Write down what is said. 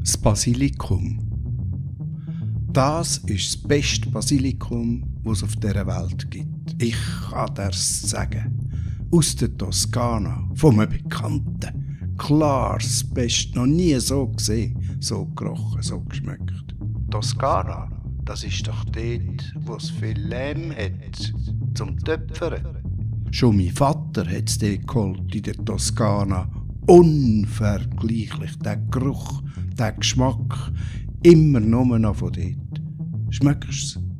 Das Basilikum. Das ist das beste Basilikum, was es auf dieser Welt gibt. Ich kann das sagen. Aus der Toskana, von einem Bekannten. Klar, das Beste, noch nie so gesehen, so gerochen, so geschmeckt. Toskana, das ist doch dort, wo es viel Lehm hat, zum Töpfern. Schon mein Vater hat es dort geholt, in der Toskana. Unvergleichlich, der Geruch, der Geschmack, immer nur noch von dort. Schmeckst du